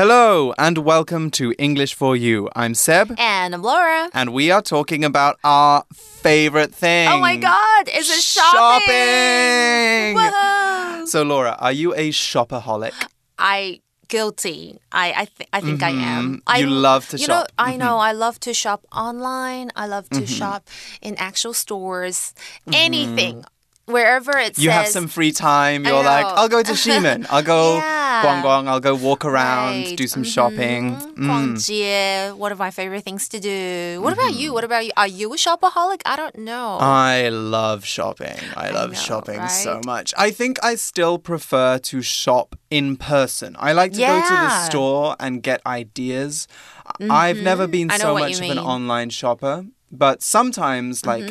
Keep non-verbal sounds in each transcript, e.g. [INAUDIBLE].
Hello and welcome to English for You. I'm Seb. And I'm Laura. And we are talking about our favorite thing. Oh my god, is it shopping? Shopping! Whoa. So, Laura, are you a shopaholic? I guilty. I I, th I think I am. I Mm-hmm. You love to you shop. Mm-hmm. know, I know. I love to shop online. I love to shop in actual stores. Anything. Wherever it Mm-hmm. You says have some free time. You're like. I'll go to [LAUGHS] Ximen. I'll go Yeah. guang guang. I'll go walk around, Right. do some shopping. Mm. 逛街, one of my favorite things to do. What about you? What about you? Are you a shopaholic? I don't know. I love shopping. I love know, shopping so much. I think I still prefer to shop in person. I like to go to the store and get ideas. I've never been so much of an online shopper, but sometimes like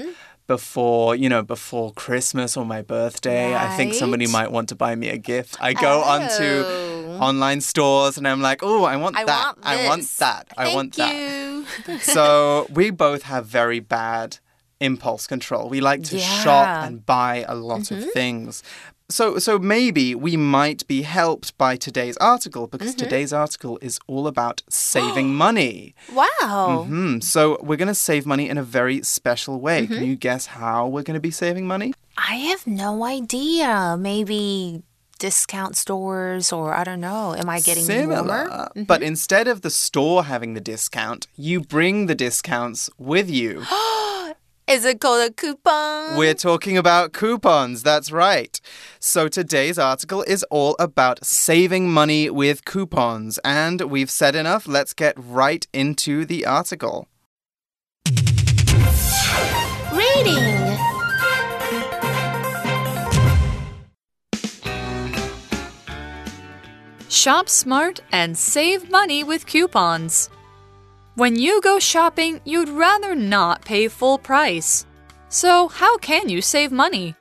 before, you know, before Christmas or my birthday, I think somebody might want to buy me a gift. I go onto Oh. online stores and I'm like, "Oh, I want I that. want I want that. I Thank want that." [LAUGHS] so we both have very bad impulse control. We like to shop and buy a lot of mm-hmm. things. So so maybe we might be helped by today's article because mm-hmm. today's article is all about saving [GASPS] money. Wow. Hmm. So we're going to save money in a very special way. Can mm-hmm. you guess how we're going to be saving money? I have no idea. Maybe discount stores or I don't know. Am I getting Similar. more? But mm-hmm. instead of the store having the discount, you bring the discounts with you. [GASPS] [GASPS] Is it called a coupon? We're talking about coupons, that's right. So today's article is all about saving money with coupons. And we've said enough, let's get right into the article. Reading. Shop smart and save money with coupons. When you go shopping, you'd rather not pay full price. So, how can you save money?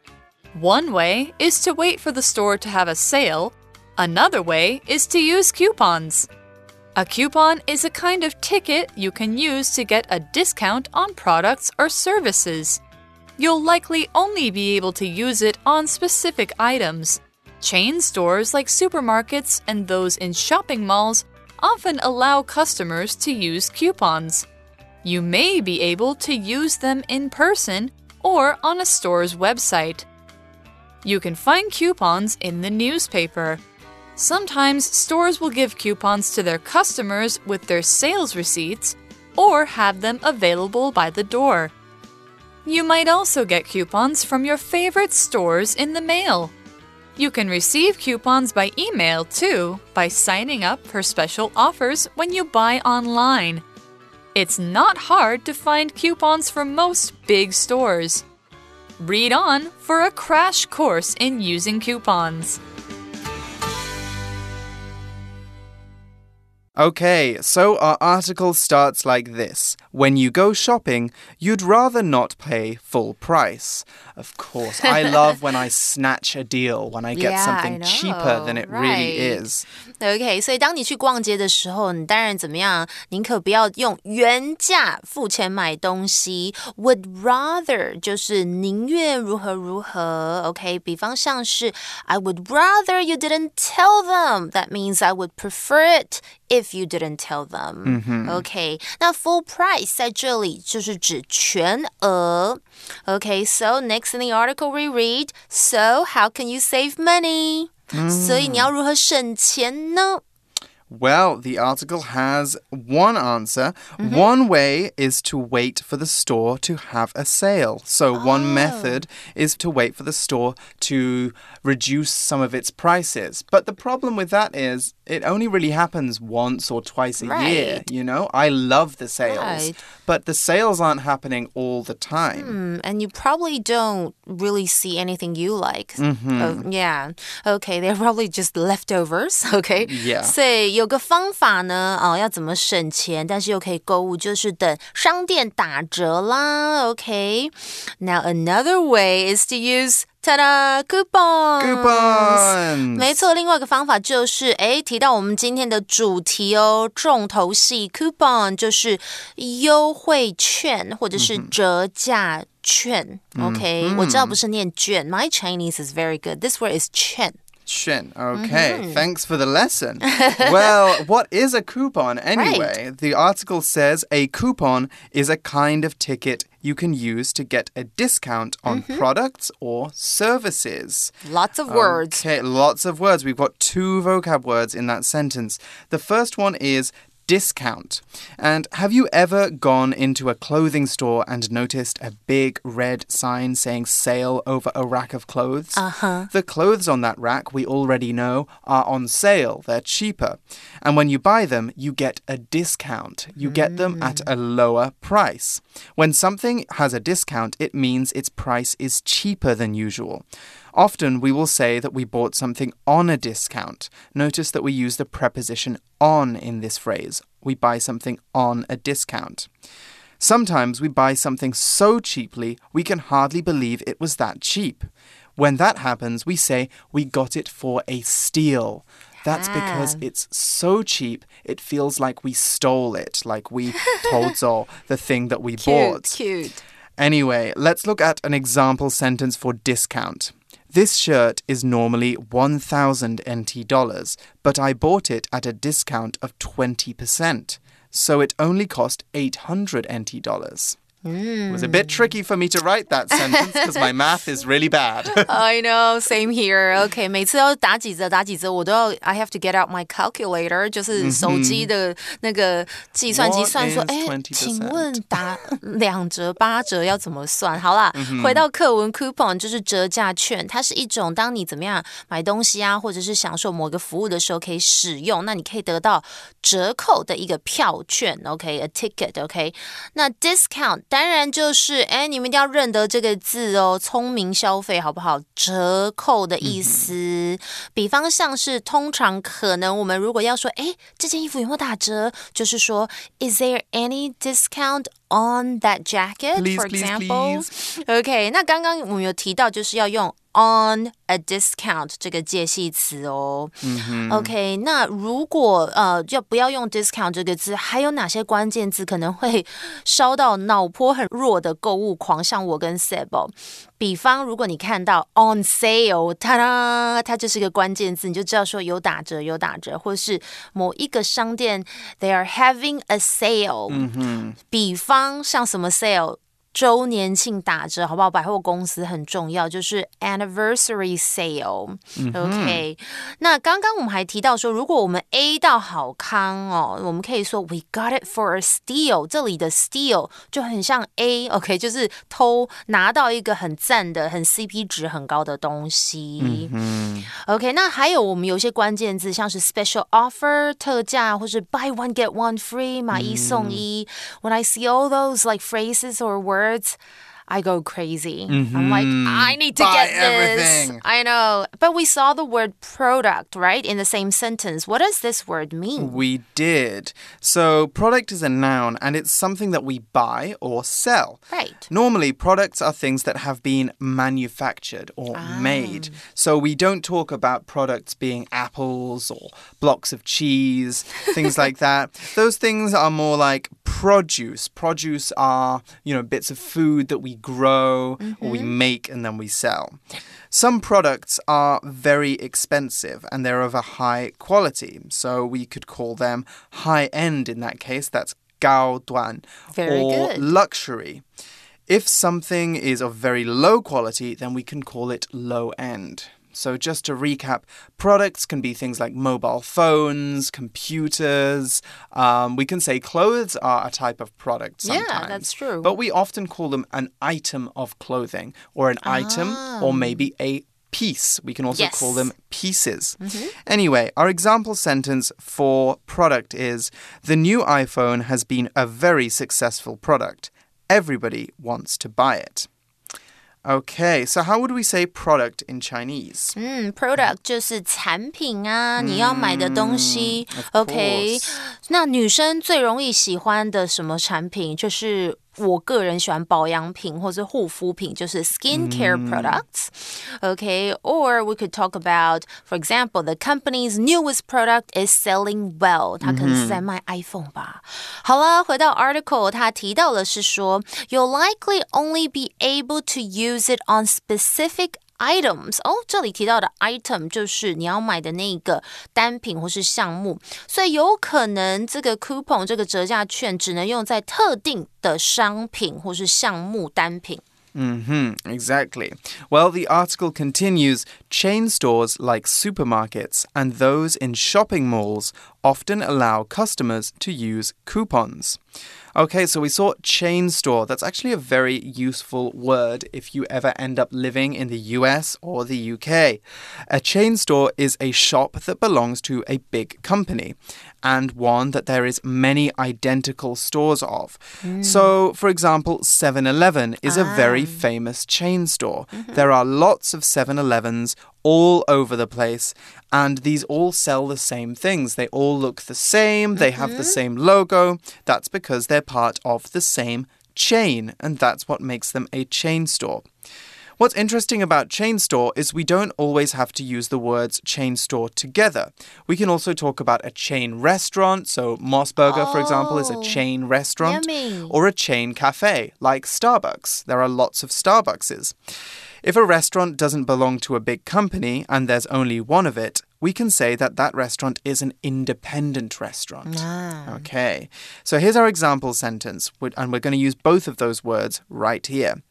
One way is to wait for the store to have a sale, another way is to use coupons. A coupon is a kind of ticket you can use to get a discount on products or services. You'll likely only be able to use it on specific items. Chain stores like supermarkets and those in shopping malls often allow customers to use coupons. You may be able to use them in person or on a store's website. You can find coupons in the newspaper. Sometimes stores will give coupons to their customers with their sales receipts or have them available by the door. You might also get coupons from your favorite stores in the mail. You can receive coupons by email too by signing up for special offers when you buy online. It's not hard to find coupons for most big stores. Read on for a crash course in using coupons. Okay, so our article starts like this When you go shopping, you'd rather not pay full price. Of course, I love when I [LAUGHS] snatch a deal, when I get Yeah, something I cheaper than know, it really right. is. OK，所以当你去逛街的时候，你当然怎么样？宁可不要用原价付钱买东西，would rather 就是宁愿如何如何。OK，比方像是 I would rather you didn't tell them. That means I would prefer it if you didn't tell them. OK，那 full price 在这里就是指全额。 OK，so next in the article we read, so how can you save money? 所以你要如何省钱呢？ Well, the article has one answer. Mm-hmm. One way is to wait for the store to have a sale. So, Oh. one method is to wait for the store to reduce some of its prices. But the problem with that is it only really happens once or twice a year. You know, I love the sales, Right. but the sales aren't happening all the time. Mm, and you probably don't really see anything you like. Oh, yeah. Okay, they're [LAUGHS] probably just leftovers. Okay. Yeah. 所以有个方法呢，哦，要怎么省钱，但是又可以购物，就是等商店打折啦。Okay. Now another way is to use ta-da coupons. Coupons! 没错，另外一个方法就是，哎，提到我们今天的主题哦，重头戏 coupon 就是优惠券或者是折价券。OK，、我知道不是念券，My Chinese is very good. This word is 券。券. Okay, mm-hmm. thanks for the lesson. [LAUGHS] well, what is a coupon anyway? The article says a coupon is a kind of ticket you can use to get a discount on mm-hmm. products or services. Lots of words. Okay, lots of words. We've got two vocab words in that sentence. The first one is discount. And have you ever gone into a clothing store and noticed a big red sign saying sale over a rack of clothes? Uh huh. The clothes on that rack, we already know, are on sale. They're cheaper. And when you buy them, you get a discount. You get them at a lower price. When something has a discount, it means its price is cheaper than usual. Often we will say that we bought something on a discount. Notice that we use the preposition on in this phrase. We buy something on a discount. Sometimes we buy something so cheaply we can hardly believe it was that cheap. When that happens, we say we got it for a steal. That's because Ah. it's so cheap, it feels like we stole it, like we told [LAUGHS] Zol the thing that we Cute, bought. cute. Anyway, let's look at an example sentence for discount. This shirt is normally 1000 NT dollars, but I bought it at a discount of 20%. So it only cost 800 NT dollars. It was a bit tricky for me to write that sentence [LAUGHS] because my math is really bad. [LAUGHS] I know, same here. OK，每次要打几折打几折，我都要 I have to get out my calculator，就是手机的那个计算机 What 算说， is 哎， 20%请问打两折八折要怎么算？好啦，回到课文 [LAUGHS] coupon 就是折价券，它是一种当你怎么样买东西啊，或者是享受某个服务的时候可以使用，那你可以得到折扣的一个票券。OK，a ticket。OK，那 discount 当然就是，哎，你们一定要认得这个字哦，聪明消费好不好？折扣的意思，比方像是通常可能我们如果要说，哎，这件衣服有没有打折？就是说，Is there any discount on that jacket? Please, for please, example. please. OK，那刚刚我们有提到，就是要用 on a discount 这个介系词哦。OK，那如果呃要不要用 discount 这个字，还有哪些关键字可能会烧到脑波很弱的购物狂，像我跟 Seb 哦。比方，如果你看到 on sale，它啦，它就是个关键字，你就知道说有打折，有打折，或是某一个商店 they are having a sale。比方 像什么 sale？周年庆打折，好不好？百货公司很重要，就是 anniversary sale。OK，那刚刚我们还提到说，如果我们 A 到好康哦，我们可以说 We got it for a steal。这里的 steal 就很像 A，OK，、就是偷拿到一个很赞的、很 CP 值很高的东西。OK，那还有我们有一些关键字，像是 special offer 特价，或是 buy one get one free 买一送一。When I see all those like phrases or words. words. I go crazy. I'm like, mm-hmm. I need to Buy get this. everything. I know. But we saw the word product, right, in the same sentence. What does this word mean? We did. So, product is a noun and it's something that we buy or sell. Right. Normally, products are things that have been manufactured or ah. made. So, we don't talk about products being apples or blocks of cheese, things like [LAUGHS] that. Those things are more like produce. Produce are, you know, bits of food that we grow or we mm-hmm. make and then we sell. Some products are very expensive and they're of a high quality. So we could call them high end in that case. That's 高端 Very or good. luxury. If something is of very low quality, then we can call it low end. So, just to recap, products can be things like mobile phones, computers. Um, we can say clothes are a type of product Yeah, sometimes. that's true. But we often call them an item of clothing or an item or maybe a piece. We can also Yes. call them pieces. Anyway, our example sentence for product is The new iPhone has been a very successful product. Everybody wants to buy it. Okay, so how would we say product in Chinese? 嗯，product 就是产品啊，你要买的东西。 Of OK， course. 那女生最容易喜欢的什么产品？就是 我个人喜欢保养品或者护肤品，就是 skincare products。OK，or we could talk about, for example, the company's newest product is selling well。它可能是在卖 iPhone 吧。好了，回到 article，它提到的是说，you'll likely only be able to use it on specific items。哦，这里提到的 item 就是你要买的那个单品或是项目，所以有可能这个 coupon 这个折价券只能用在特定的商品或是项目单品。Mm-hmm, exactly. Well, the article continues chain stores like supermarkets and those in shopping malls often allow customers to use coupons. Okay, so we saw chain store. That's actually a very useful word if you ever end up living in the US or the UK. A chain store is a shop that belongs to a big company and one that there is many identical stores of. Mm. So, for example, 7-Eleven is ah. a very ah. famous chain store. Mm -hmm. There are lots of 7-Elevens all over the place, and these all sell the same things. They all look the same, they mm -hmm. have the mm-hmm. same logo. That's because they're part of the same chain, and that's what makes them a chain store. What's interesting about chain store is we don't always have to use the words chain store together. We can also talk about a chain restaurant. So, MOS Burger, oh, for example, is a oh, chain restaurant. Yummy. Or a chain cafe, like Starbucks. There are lots of Starbuckses. If a restaurant doesn't belong to a big company and there's only one of it, we can say that that restaurant is an independent restaurant. Ah. Okay, so here's our example sentence, and we're going to use both of those words right here.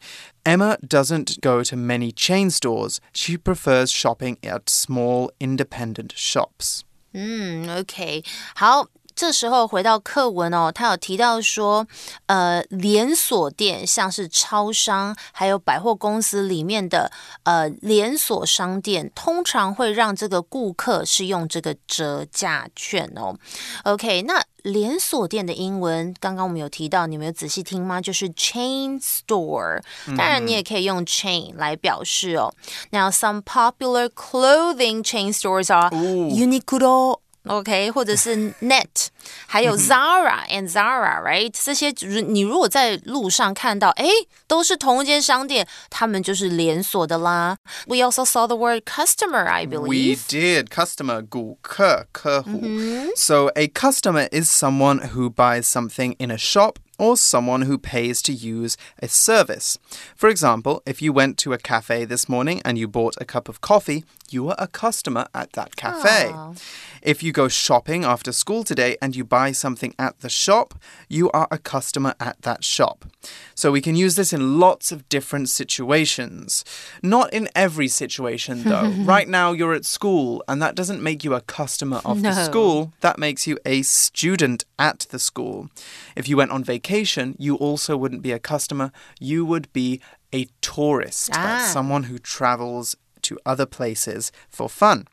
Emma doesn't go to many chain stores. She prefers shopping at small independent shops. 嗯，OK，好，这时候回到课文哦，他有提到说，呃，连锁店像是超商还有百货公司里面的呃连锁商店，通常会让这个顾客是用这个折价券哦。OK，那连锁店的英文，刚刚我们有提到，你们有仔细听吗？就是 chain store。当然，你也可以用 chain 来表示哦。Now some popular clothing chain stores are Uniqlo。OK，或者是 [LAUGHS] Net，还有 Zara and Zara，right？这些你如果在路上看到，哎，都是同一间商店，他们就是连锁的啦。We also saw the word customer, I believe. We did customer 顾客客户。So a customer is someone who buys something in a shop or someone who pays to use a service. For example, if you went to a cafe this morning and you bought a cup of coffee, you are a customer at that cafe. Aww. If you go shopping after school today and you buy something at the shop, you are a customer at that shop. So we can use this in lots of different situations. Not in every situation, though. [LAUGHS] right now, you're at school, and that doesn't make you a customer of no. the school, that makes you a student at the school. If you went on vacation, you also wouldn't be a customer, you would be a tourist. Ah. Someone who travels to other places for fun.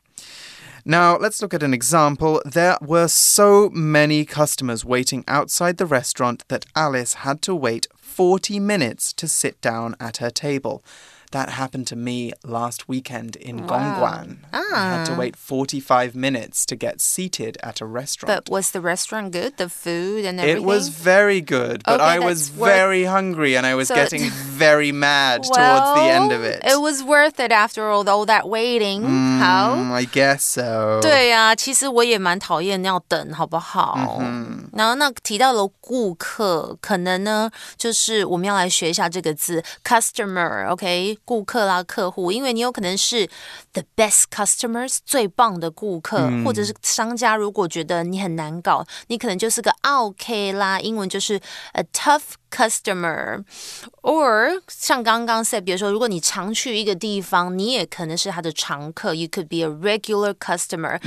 Now, let's look at an example. There were so many customers waiting outside the restaurant that Alice had to wait 40 minutes to sit down at her table. That happened to me last weekend in wow. Gongguan. Ah. I had to ah. wait 45 minutes to get seated at a restaurant. But was the restaurant good? The food and everything? It was very good, but okay, I was very hungry and I was so getting very [LAUGHS] mad well, towards the end of it. It was worth it after all, all that waiting. Mm, How? I guess so. 对呀、啊，其实我也蛮讨厌要等，好不好？嗯、 然后那提到了顾客，可能呢，就是我们要来学一下这个字 customer，OK？、顾客啦，客户，因为你有可能是 the best customers 最棒的顾客，嗯、或者是商家如果觉得你很难搞，你可能就是个 OK 啦，英文就是 a tough。customer，or 像刚刚 said，比如说，如果你常去一个地方，你也可能是他的常客。You could be a regular customer.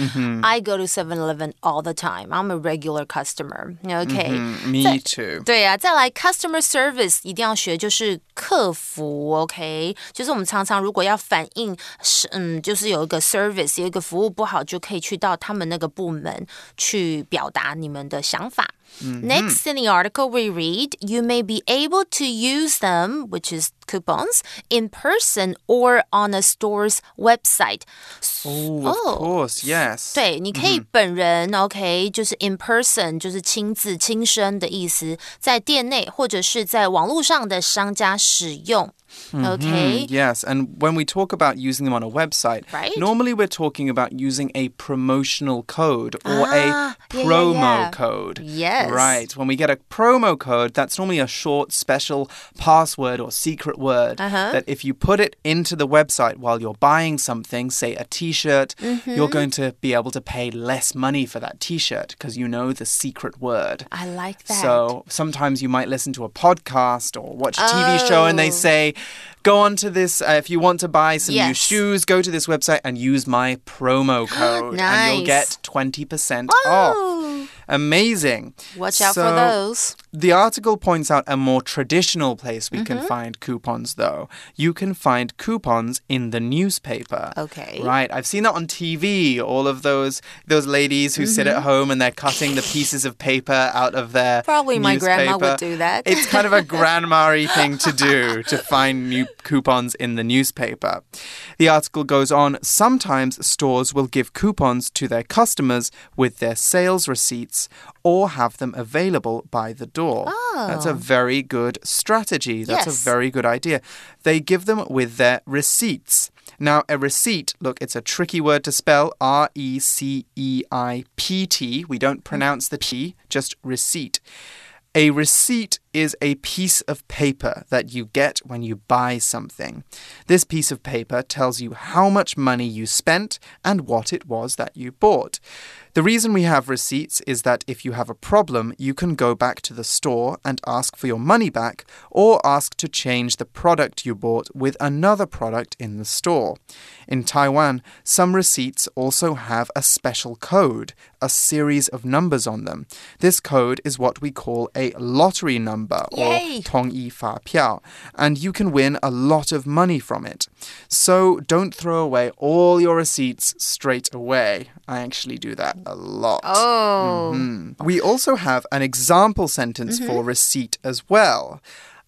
I go to 7-Eleven all the time. I'm a regular customer. Okay. Me too. 对啊，再来 customer service 一定要学，就是客服。OK，就是我们常常如果要反映是嗯， 就是有一个 service 有一个服务不好，就可以去到他们那个部门去表达你们的想法。Mm -hmm. Next in the article, we read you may be able to use them, which is coupons, in person or on a store's website. Oh, of oh. course, yes. 对，你可以本人、mm hmm. 就是 in person，就是亲自、亲身的意思，在店内或者是在网络上的商家使用。Okay. Yes, and when we talk about using them on a website, Right. normally we're talking about using a promotional code or Ah, a yeah, yeah, promo yeah. code. Yes. Right. When we get a promo code, that's normally a short, special password or secret word Uh-huh. that if you put it into the website while you're buying something, say a t shirt, Mm-hmm. you're going to be able to pay less money for that t shirt because you know the secret word. I like that. So sometimes you might listen to a podcast or watch a TV show and they Oh. say, go on to this, uh, if you want to buy some new shoes, go to this website and use my promo [GASPS] code. And you'll get 20% off. Amazing. watch out for those. The article points out a more traditional place we Mm-hmm. can find coupons, though. You can find coupons in the newspaper. Okay. Right. I've seen that on TV. All of those those ladies who sit Mm-hmm. at home and they're cutting the pieces of paper out of their Probably my grandma would do that. It's kind of a [LAUGHS] grandma-y thing to do to find new coupons in the newspaper. The article goes on. Sometimes stores will give coupons to their customers with their sales receipts or have them available by the door. That's a oh. very good strategy. That's Oh. Yes. a very good idea. They give them with their receipts. Now, a receipt, look, it's a tricky word to spell R E C E I P T. We don't mm. pronounce the T, just receipt. A receipt is a piece of paper that you get when you buy something. This piece of paper tells you how much money you spent and what it was that you bought. The reason we have receipts is that if you have a problem, you can go back to the store and ask for your money back or ask to change the product you bought with another product in the store. In Taiwan, some receipts also have a special code, a series of numbers on them. This code is what we call a lottery number number Yay. or Tong Yi Fa Piao, and you can win a lot of money from it. So don't throw away all your receipts straight away. I actually do that a lot. Oh. Mm-hmm. We also have an example sentence mm-hmm. for receipt as well.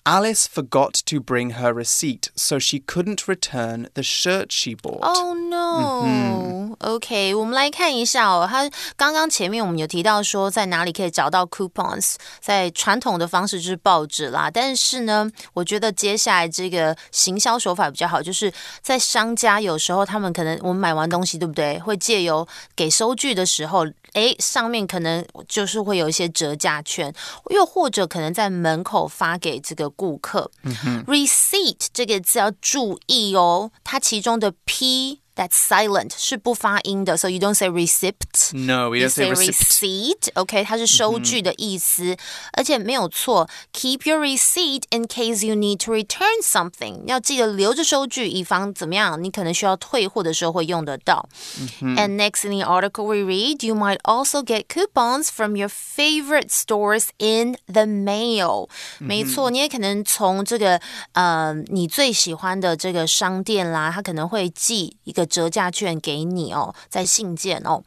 Alice forgot to bring her receipt, so she couldn't return the shirt she bought. Oh no! OK，我们来看一下哦。他刚刚前面我们有提到说，在哪里可以找到 coupons，在传统的方式就是报纸啦。但是呢，我觉得接下来这个行销手法比较好，就是在商家有时候他们可能我们买完东西，对不对？会借由给收据的时候，诶，上面可能就是会有一些折价券，又或者可能在门口发给这个 顾客。receipt 这个字要注意哦，它其中的 p that's silent 是不发音的，so you don't say receipt。 No, we You don't say say receipt. receipt，OK，、它是收据的意思，而且没有错。Keep your receipt in case you need to return something，要记得留着收据，以防怎么样，你可能需要退货的时候会用得到。And next in the article we read, you might also get coupons from your favorite stores in the mail。没错，你也可能从这个呃你最喜欢的这个商店啦，它可能会寄一个 折价券给你哦，在信件哦。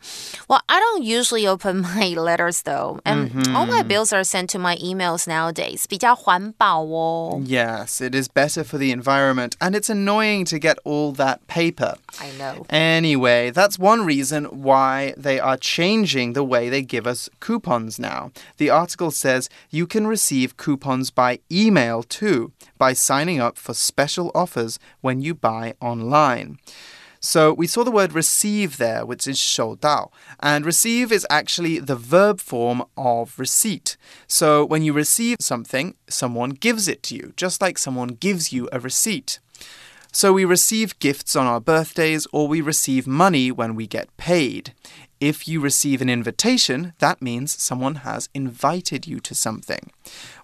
Well, I don't usually open [LAUGHS] my letters though, and all my bills are sent to my emails nowadays. 比较环保哦。 Yes, it is better for the environment, and it's annoying to get all that paper. I know. Anyway, that's one reason why they are changing the way they give us coupons now. The article says you can receive coupons by email too, by signing up for special offers when you buy online. So we saw the word receive there, which is 收到. And receive is actually the verb form of receipt. So when you receive something, someone gives it to you, just like someone gives you a receipt. So we receive gifts on our birthdays or we receive money when we get paid. If you receive an invitation, that means someone has invited you to something.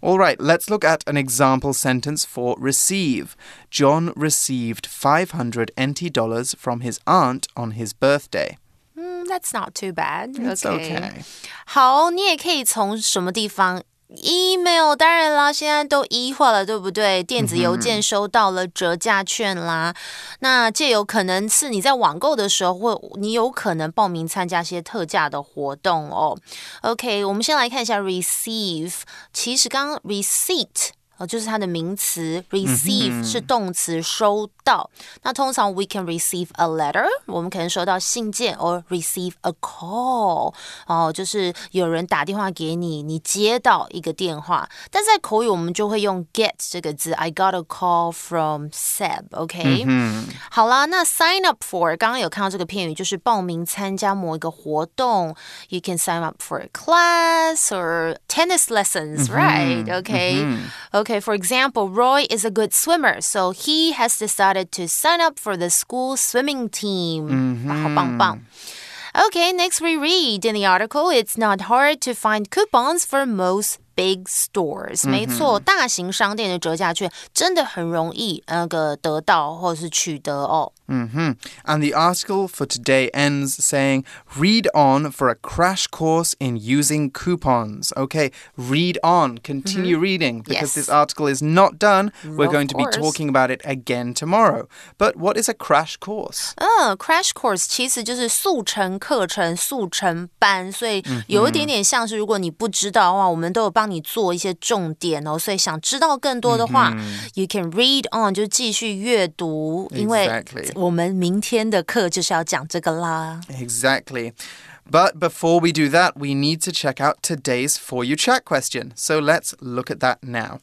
All right, let's look at an example sentence for receive. John received 500 NT dollars from his aunt on his birthday. Mm, that's not too bad. It's okay. 好，你也可以从什么地方 ？email 当然啦，现在都一化了，对不对？电子邮件收到了折价券啦，那这有可能是你在网购的时候，或你有可能报名参加一些特价的活动哦。OK，我们先来看一下 receive，其实刚刚 receipt。哦，就是它的名词，receive、是动词，收到。那通常 we can receive a letter，我们可能收到信件，or receive a call，哦，就是有人打电话给你，你接到一个电话。但在口语我们就会用 get 这个字，I got a call from Seb，OK？、好啦，那 sign up for 刚刚有看到这个片语，就是报名参加某一个活动。You can sign up for a class or tennis lessons, right? Okay, for example, Roy is a good swimmer, so he has decided to sign up for the school swimming team. Mm -hmm. Okay, next we read in the article it's not hard to find coupons for most big stores. 没错，大型商店的折价券真的很容易那个得到或者是取得哦。 hmm And the article for today ends saying, read on for a crash course in using coupons. Okay, read on, continue reading because Yes. this article is not done. We're Of going to be course. talking about it again tomorrow. But what is a crash course? 嗯，crash course 其实就是速成课程、速成班，所以有一点点像是，如果你不知道的话，我们都有帮 你做一些重点哦。所以想知道更多的话、y o u can read on 就继续阅读，因为 Exactly. 我们明天的课就是要讲这个啦。 Exactly. But before we do that, we need to check out today's For You Chat question. So let's look at that now.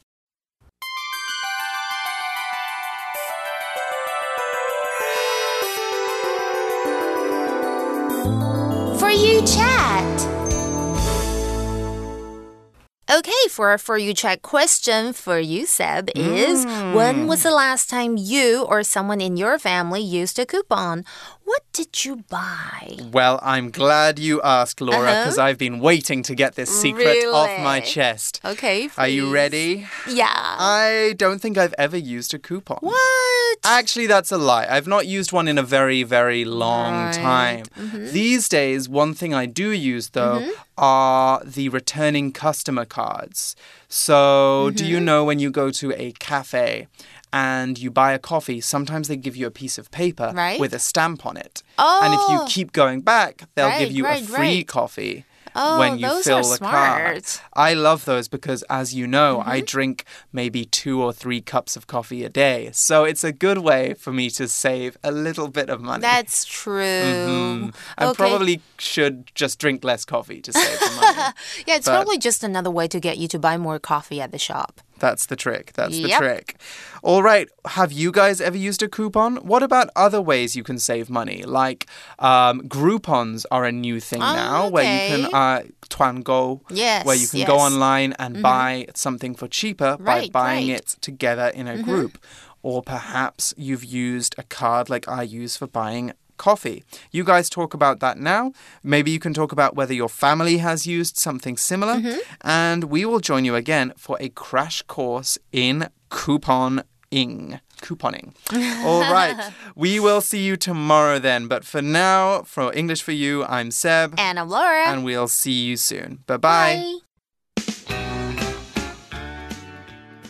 Okay, for our For You check question for you, Seb, is when was the mm. last time you or someone in your family used a coupon? What did you buy? Well, I'm glad you asked, Laura, Uh-huh. because I've been waiting to get this secret off my chest. Okay, Are you ready? Yeah. I don't think I've ever used a coupon. what? Actually, that's a lie. I've not used one in a very, very long Right. time. Mm-hmm. These days, one thing I do use, though, mm-hmm. are the returning customer cards. So, do you mm-hmm. know when you go to a cafe and you buy a coffee, sometimes they give you a piece of paper Right. with a stamp on it. And if you Oh. keep going back, they'll give you right, a free right. coffee. Oh, when you those fill are the smart. I love those because, as you know, I Mm-hmm. drink maybe two or three cups of coffee a day. So it's a good way for me to save a little bit of money. That's true. Mm, I Okay. probably should just drink less coffee to save the money. [LAUGHS] Yeah, it's but- probably just another way to get you to buy more coffee at the shop. That's the trick. That's the Yep. trick. All right. Have you guys ever used a coupon? What about other ways you can save money? Like um, Groupons are a new thing Oh, now, where you can okay. uh, tuan go, Yes, where you can go yes. Mm-hmm. online and buy something for cheaper by buying right. It together in a group. Or perhaps you've used a card like I use for buying coffee. You guys talk about that now. Maybe you can talk about whether your family has used something similar. Mm-hmm. And we will join you again for a crash course in couponing. Couponing. [LAUGHS] All right. We will see you tomorrow then. But for now, for English for You, I'm Seb. And I'm Laura. And we'll see you soon. Bye-bye. Bye.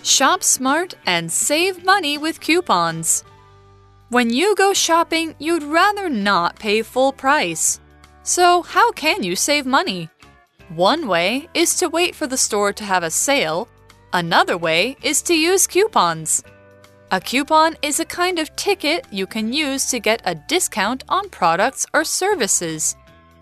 Shop smart and save money with coupons. When you go shopping, you'd rather not pay full price. So, how can you save money? One way is to wait for the store to have a sale, another way is to use coupons. A coupon is a kind of ticket you can use to get a discount on products or services.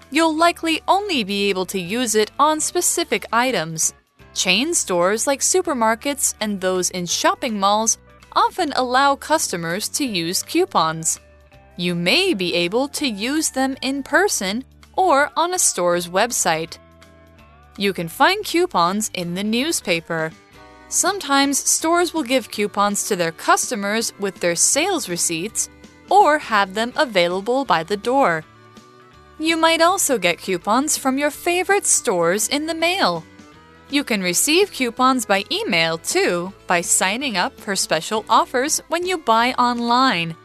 You'll likely only be able to use it on specific items. Chain stores like supermarkets and those in shopping malls often allow customers to use coupons. You may be able to use them in person or on a store's website. You can find coupons in the newspaper. Sometimes stores will give coupons to their customers with their sales receipts or have them available by the door. You might also get coupons from your favorite stores in the mail. You can receive coupons by email too by signing up for special offers when you buy online.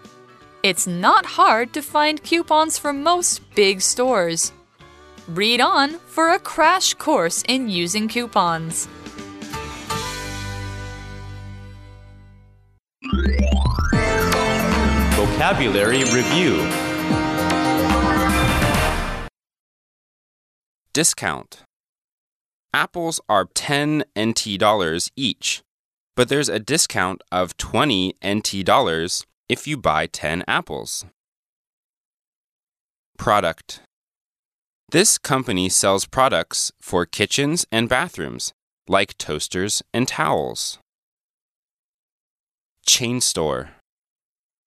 It's not hard to find coupons from most big stores. Read on for a crash course in using coupons. Vocabulary Review Discount Apples are 10 NT dollars each. but there's a discount of 20 NT dollars if you buy 10 apples. Product This company sells products for kitchens and bathrooms, like toasters and towels. Chain store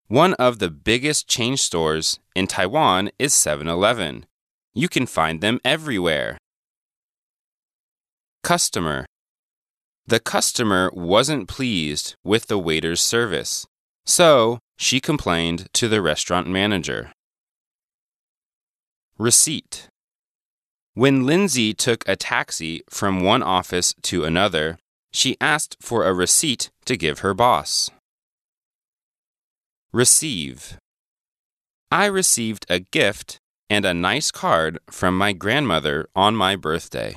One of the biggest chain stores in Taiwan is 7 Eleven. You can find them everywhere. Customer The customer wasn't pleased with the waiter's service, so she complained to the restaurant manager. Receipt When Lindsay took a taxi from one office to another, she asked for a receipt to give her boss. Receive I received a gift and a nice card from my grandmother on my birthday.